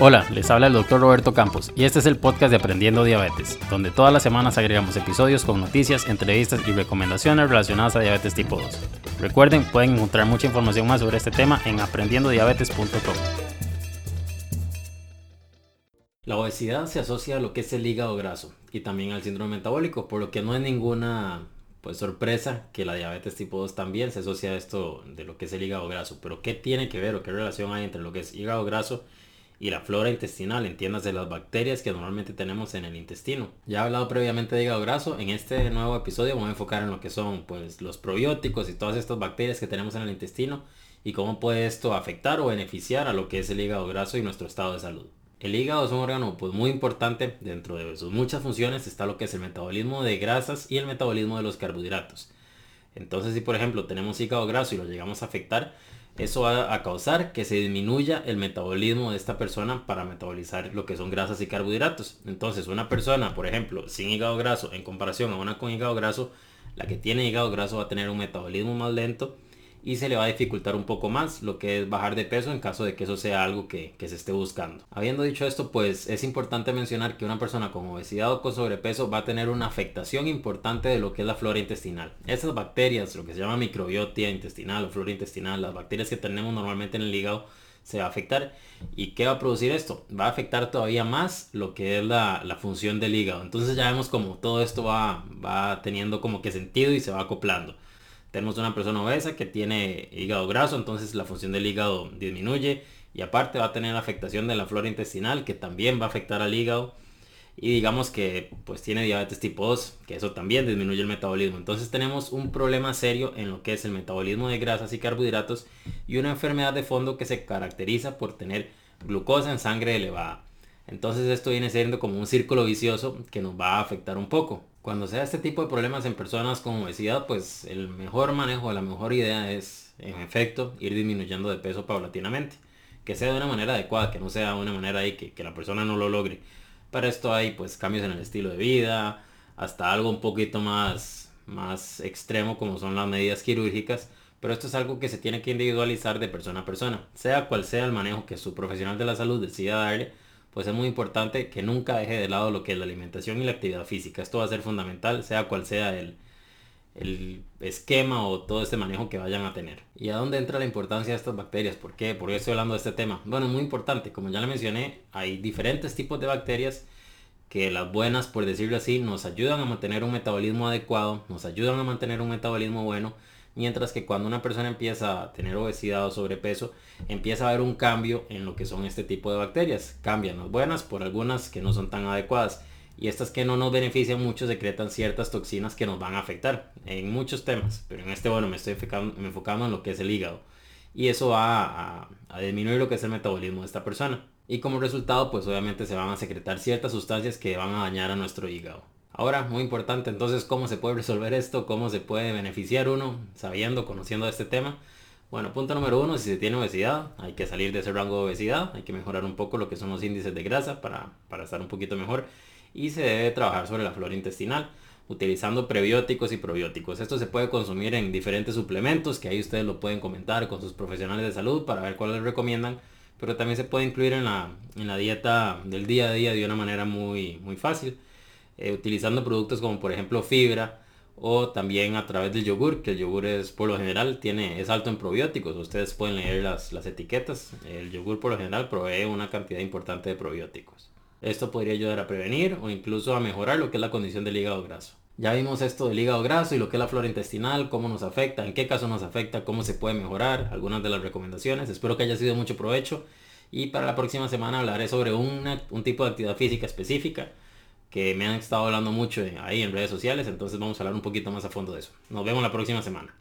Hola, les habla el doctor Roberto Campos y este es el podcast de Aprendiendo Diabetes, donde todas las semanas agregamos episodios con noticias, entrevistas y recomendaciones relacionadas a diabetes tipo 2. Recuerden, pueden encontrar mucha información más sobre este tema en aprendiendodiabetes.com. La obesidad se asocia a lo que es el hígado graso y también al síndrome metabólico, por lo que no es ninguna pues sorpresa que la diabetes tipo 2 también se asocia a esto de lo que es el hígado graso. Pero ¿qué tiene que ver o qué relación hay entre lo que es hígado graso y la flora intestinal, entiéndase las bacterias que normalmente tenemos en el intestino. Ya he hablado previamente de hígado graso, en este nuevo episodio voy a enfocar en lo que son pues los probióticos y todas estas bacterias que tenemos en el intestino y cómo puede esto afectar o beneficiar a lo que es el hígado graso y nuestro estado de salud. El hígado es un órgano pues muy importante, dentro de sus muchas funciones está lo que es el metabolismo de grasas y el metabolismo de los carbohidratos. Entonces si por ejemplo tenemos hígado graso y lo llegamos a afectar, eso va a causar que se disminuya el metabolismo de esta persona para metabolizar lo que son grasas y carbohidratos. Entonces, una persona, por ejemplo, sin hígado graso en comparación a una con hígado graso, la que tiene hígado graso va a tener un metabolismo más lento y se le va a dificultar un poco más lo que es bajar de peso en caso de que eso sea algo que, se esté buscando. Habiendo dicho esto, pues es importante mencionar que una persona con obesidad o con sobrepeso va a tener una afectación importante de lo que es la flora intestinal. Esas bacterias, lo que se llama microbiota intestinal o flora intestinal, las bacterias que tenemos normalmente en el hígado, se va a afectar. ¿Y qué va a producir esto? Va a afectar todavía más lo que es la, función del hígado. Entonces ya vemos como todo esto va, va teniendo como que sentido y se va acoplando. Tenemos una persona obesa que tiene hígado graso, entonces la función del hígado disminuye y aparte va a tener afectación de la flora intestinal que también va a afectar al hígado y digamos que pues tiene diabetes tipo 2, que eso también disminuye el metabolismo. Entonces tenemos un problema serio en lo que es el metabolismo de grasas y carbohidratos y una enfermedad de fondo que se caracteriza por tener glucosa en sangre elevada. Entonces esto viene siendo como un círculo vicioso que nos va a afectar un poco. Cuando sea este tipo de problemas en personas con obesidad, pues el mejor manejo, la mejor idea es, en efecto, ir disminuyendo de peso paulatinamente. Que sea de una manera adecuada, que no sea de una manera ahí que, que la persona no lo logre. Para esto hay pues cambios en el estilo de vida, hasta algo un poquito más, más extremo como son las medidas quirúrgicas. Pero esto es algo que se tiene que individualizar de persona a persona. Sea cual sea el manejo que su profesional de la salud decida darle, pues es muy importante que nunca deje de lado lo que es la alimentación y la actividad física. Esto va a ser fundamental, sea cual sea el, el esquema o todo este manejo que vayan a tener. ¿Y a dónde entra la importancia de estas bacterias? ¿Por qué? ¿Por qué estoy hablando de este tema? Bueno, es muy importante. Como ya le mencioné, hay diferentes tipos de bacterias que las buenas, por decirlo así, nos ayudan a mantener un metabolismo adecuado, nos ayudan a mantener un metabolismo bueno Mientras que cuando una persona empieza a tener obesidad o sobrepeso, empieza a haber un cambio en lo que son este tipo de bacterias. Cambian las buenas por algunas que no son tan adecuadas. Y estas que no nos benefician mucho secretan ciertas toxinas que nos van a afectar en muchos temas. Pero en este, bueno, me estoy enfocando, en lo que es el hígado. Y eso va a, a disminuir lo que es el metabolismo de esta persona. Y como resultado, pues obviamente se van a secretar ciertas sustancias que van a dañar a nuestro hígado. Ahora, muy importante entonces, ¿cómo se puede resolver esto? ¿Cómo se puede beneficiar uno sabiendo, conociendo este tema? Bueno, punto número uno, si se tiene obesidad, hay que salir de ese rango de obesidad, hay que mejorar un poco lo que son los índices de grasa para, para estar un poquito mejor y se debe trabajar sobre la flora intestinal utilizando prebióticos y probióticos. Esto se puede consumir en diferentes suplementos que ahí ustedes lo pueden comentar con sus profesionales de salud para ver cuáles recomiendan, pero también se puede incluir en la, en la dieta del día a día de una manera muy, muy fácil. Eh, utilizando productos como por ejemplo fibra o también a través del yogur, que el yogur es por lo general tiene, es alto en probióticos. Ustedes pueden leer las, las etiquetas. El yogur por lo general provee una cantidad importante de probióticos. Esto podría ayudar a prevenir o incluso a mejorar lo que es la condición del hígado graso. Ya vimos esto del hígado graso y lo que es la flora intestinal, cómo nos afecta, en qué caso nos afecta, cómo se puede mejorar, algunas de las recomendaciones. Espero que haya sido mucho provecho y para la próxima semana hablaré sobre un tipo de actividad física específica que me han estado hablando mucho ahí en redes sociales, entonces vamos a hablar un poquito más a fondo de eso. Nos vemos la próxima semana.